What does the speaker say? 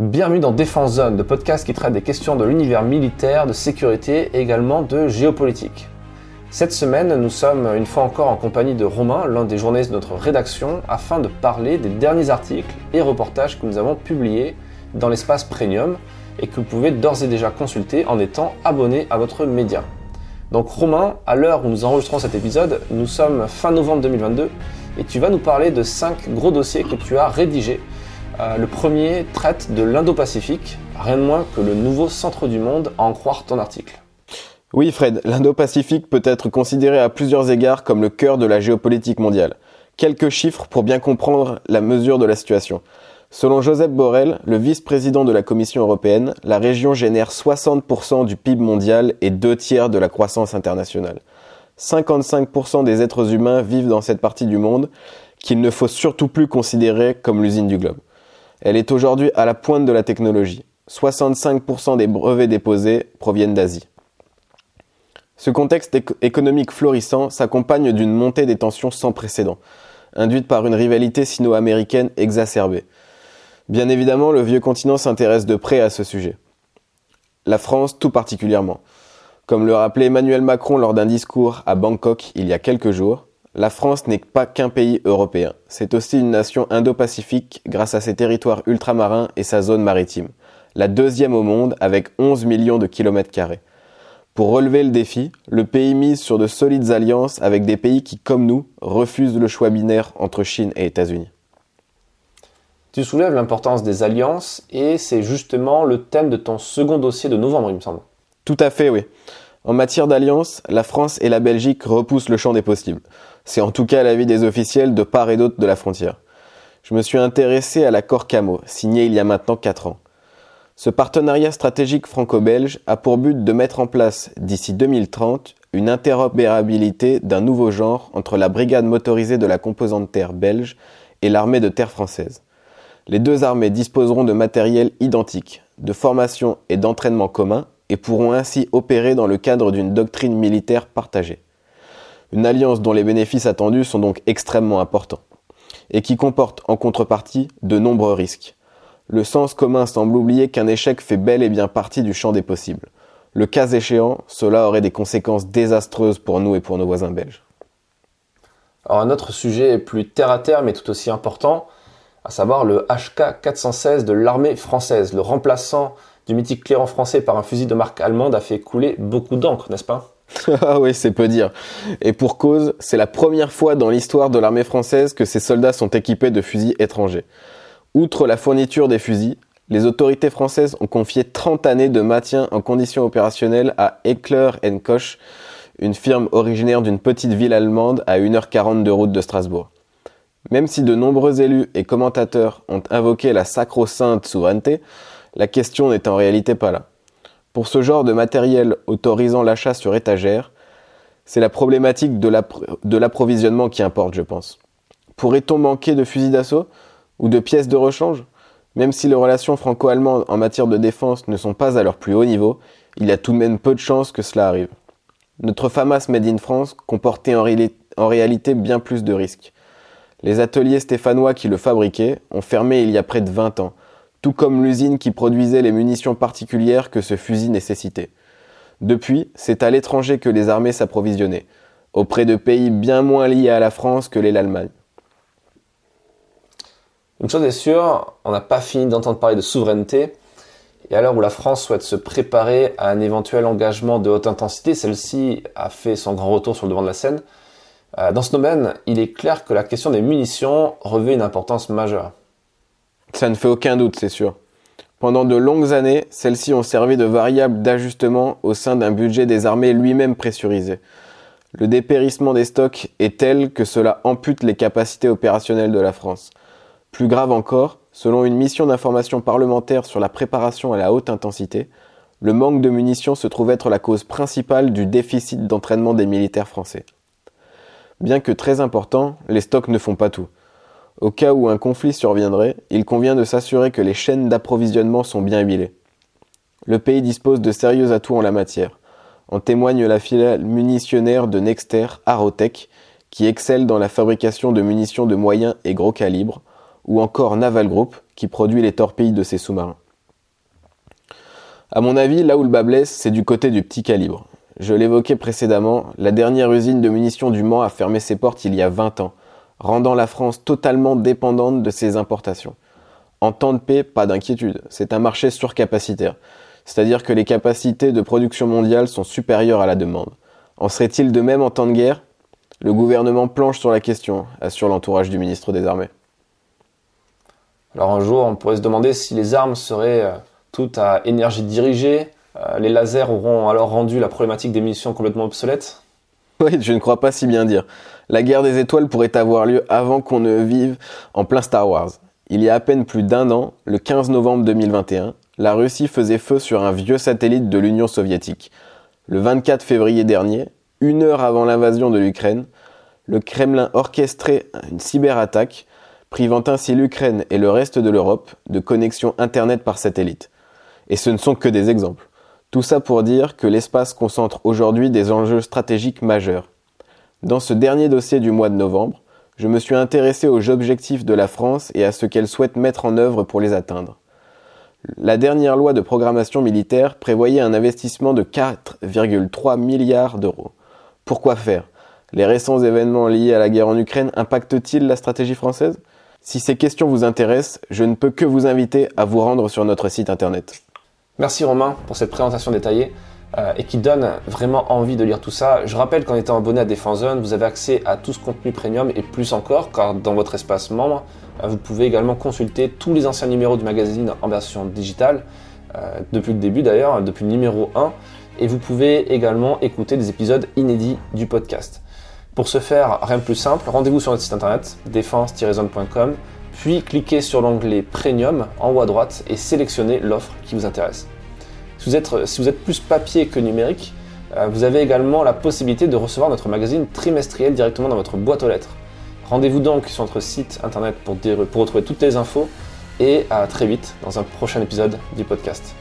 Bienvenue dans Défense Zone, le podcast qui traite des questions de l'univers militaire, de sécurité et également de géopolitique. Cette semaine, nous sommes une fois encore en compagnie de Romain, l'un des journalistes de notre rédaction, afin de parler des derniers articles et reportages que nous avons publiés dans l'espace Premium et que vous pouvez d'ores et déjà consulter en étant abonné à notre média. Donc Romain, à l'heure où nous enregistrons cet épisode, nous sommes fin novembre 2022 et tu vas nous parler de 5 gros dossiers que tu as rédigés euh, le premier traite de l'Indo-Pacifique, rien de moins que le nouveau centre du monde, à en croire ton article. Oui Fred, l'Indo-Pacifique peut être considéré à plusieurs égards comme le cœur de la géopolitique mondiale. Quelques chiffres pour bien comprendre la mesure de la situation. Selon Joseph Borrell, le vice-président de la Commission européenne, la région génère 60% du PIB mondial et deux tiers de la croissance internationale. 55% des êtres humains vivent dans cette partie du monde qu'il ne faut surtout plus considérer comme l'usine du globe. Elle est aujourd'hui à la pointe de la technologie. 65% des brevets déposés proviennent d'Asie. Ce contexte économique florissant s'accompagne d'une montée des tensions sans précédent, induite par une rivalité sino-américaine exacerbée. Bien évidemment, le vieux continent s'intéresse de près à ce sujet. La France tout particulièrement. Comme le rappelait Emmanuel Macron lors d'un discours à Bangkok il y a quelques jours, la France n'est pas qu'un pays européen, c'est aussi une nation indo-pacifique grâce à ses territoires ultramarins et sa zone maritime, la deuxième au monde avec 11 millions de kilomètres carrés. Pour relever le défi, le pays mise sur de solides alliances avec des pays qui, comme nous, refusent le choix binaire entre Chine et États-Unis. Tu soulèves l'importance des alliances et c'est justement le thème de ton second dossier de novembre, il me semble. Tout à fait, oui. En matière d'alliance, la France et la Belgique repoussent le champ des possibles. C'est en tout cas l'avis des officiels de part et d'autre de la frontière. Je me suis intéressé à l'accord CAMO, signé il y a maintenant 4 ans. Ce partenariat stratégique franco-belge a pour but de mettre en place, d'ici 2030, une interopérabilité d'un nouveau genre entre la brigade motorisée de la composante terre belge et l'armée de terre française. Les deux armées disposeront de matériel identique, de formation et d'entraînement communs et pourront ainsi opérer dans le cadre d'une doctrine militaire partagée. Une alliance dont les bénéfices attendus sont donc extrêmement importants, et qui comporte en contrepartie de nombreux risques. Le sens commun semble oublier qu'un échec fait bel et bien partie du champ des possibles. Le cas échéant, cela aurait des conséquences désastreuses pour nous et pour nos voisins belges. Alors un autre sujet plus terre à terre mais tout aussi important, à savoir le HK 416 de l'armée française. Le remplaçant du mythique clairon français par un fusil de marque allemande a fait couler beaucoup d'encre, n'est-ce pas? Ah oui, c'est peu dire. Et pour cause, c'est la première fois dans l'histoire de l'armée française que ces soldats sont équipés de fusils étrangers. Outre la fourniture des fusils, les autorités françaises ont confié 30 années de maintien en conditions opérationnelles à Eckler Koch, une firme originaire d'une petite ville allemande à 1h40 de route de Strasbourg. Même si de nombreux élus et commentateurs ont invoqué la sacro-sainte souveraineté, la question n'est en réalité pas là. Pour ce genre de matériel autorisant l'achat sur étagère, c'est la problématique de l'approvisionnement qui importe, je pense. Pourrait-on manquer de fusils d'assaut ou de pièces de rechange? Même si les relations franco-allemandes en matière de défense ne sont pas à leur plus haut niveau, il y a tout de même peu de chances que cela arrive. Notre FAMAS Made in France comportait en, en réalité bien plus de risques. Les ateliers stéphanois qui le fabriquaient ont fermé il y a près de 20 ans, tout comme l'usine qui produisait les munitions particulières que ce fusil nécessitait. Depuis, c'est à l'étranger que les armées s'approvisionnaient, auprès de pays bien moins liés à la France que l'est l'Allemagne. Une chose est sûre, on n'a pas fini d'entendre parler de souveraineté, et à l'heure où la France souhaite se préparer à un éventuel engagement de haute intensité, celle-ci a fait son grand retour sur le devant de la scène. Euh, dans ce domaine, il est clair que la question des munitions revêt une importance majeure. Ça ne fait aucun doute, c'est sûr. Pendant de longues années, celles-ci ont servi de variable d'ajustement au sein d'un budget des armées lui-même pressurisé. Le dépérissement des stocks est tel que cela ampute les capacités opérationnelles de la France. Plus grave encore, selon une mission d'information parlementaire sur la préparation à la haute intensité, le manque de munitions se trouve être la cause principale du déficit d'entraînement des militaires français. Bien que très important, les stocks ne font pas tout. Au cas où un conflit surviendrait, il convient de s'assurer que les chaînes d'approvisionnement sont bien huilées. Le pays dispose de sérieux atouts en la matière. En témoigne la filiale munitionnaire de Nexter, Arotech, qui excelle dans la fabrication de munitions de moyen et gros calibre, ou encore Naval Group, qui produit les torpilles de ses sous-marins. À mon avis, là où le bas blesse, c'est du côté du petit calibre. Je l'évoquais précédemment, la dernière usine de munitions du Mans a fermé ses portes il y a 20 ans, rendant la France totalement dépendante de ses importations. En temps de paix, pas d'inquiétude, c'est un marché surcapacitaire, c'est-à-dire que les capacités de production mondiale sont supérieures à la demande. En serait-il de même en temps de guerre? Le gouvernement planche sur la question, assure l'entourage du ministre des Armées. Alors un jour, on pourrait se demander si les armes seraient euh, toutes à énergie dirigée, les lasers auront alors rendu la problématique des munitions complètement obsolète Oui, je ne crois pas si bien dire. La guerre des étoiles pourrait avoir lieu avant qu'on ne vive en plein Star Wars. Il y a à peine plus d'un an, le 15 novembre 2021, la Russie faisait feu sur un vieux satellite de l'Union soviétique. Le 24 février dernier, une heure avant l'invasion de l'Ukraine, le Kremlin orchestrait une cyberattaque, privant ainsi l'Ukraine et le reste de l'Europe de connexion Internet par satellite. Et ce ne sont que des exemples. Tout ça pour dire que l'espace concentre aujourd'hui des enjeux stratégiques majeurs. Dans ce dernier dossier du mois de novembre, je me suis intéressé aux objectifs de la France et à ce qu'elle souhaite mettre en œuvre pour les atteindre. La dernière loi de programmation militaire prévoyait un investissement de 4,3 milliards d'euros. Pourquoi faire? Les récents événements liés à la guerre en Ukraine impactent-ils la stratégie française? Si ces questions vous intéressent, je ne peux que vous inviter à vous rendre sur notre site internet. Merci Romain pour cette présentation détaillée euh, et qui donne vraiment envie de lire tout ça. Je rappelle qu'en étant abonné à Défense Zone, vous avez accès à tout ce contenu premium et plus encore, car dans votre espace membre, euh, vous pouvez également consulter tous les anciens numéros du magazine en version digitale, euh, depuis le début d'ailleurs, depuis le numéro 1, et vous pouvez également écouter des épisodes inédits du podcast. Pour ce faire, rien de plus simple, rendez-vous sur notre site internet défense-zone.com puis cliquez sur l'onglet Premium en haut à droite et sélectionnez l'offre qui vous intéresse. Si vous, êtes, plus papier que numérique, euh, vous avez également la possibilité de recevoir notre magazine trimestriel directement dans votre boîte aux lettres. Rendez-vous donc sur notre site internet pour retrouver toutes les infos et à très vite dans un prochain épisode du podcast.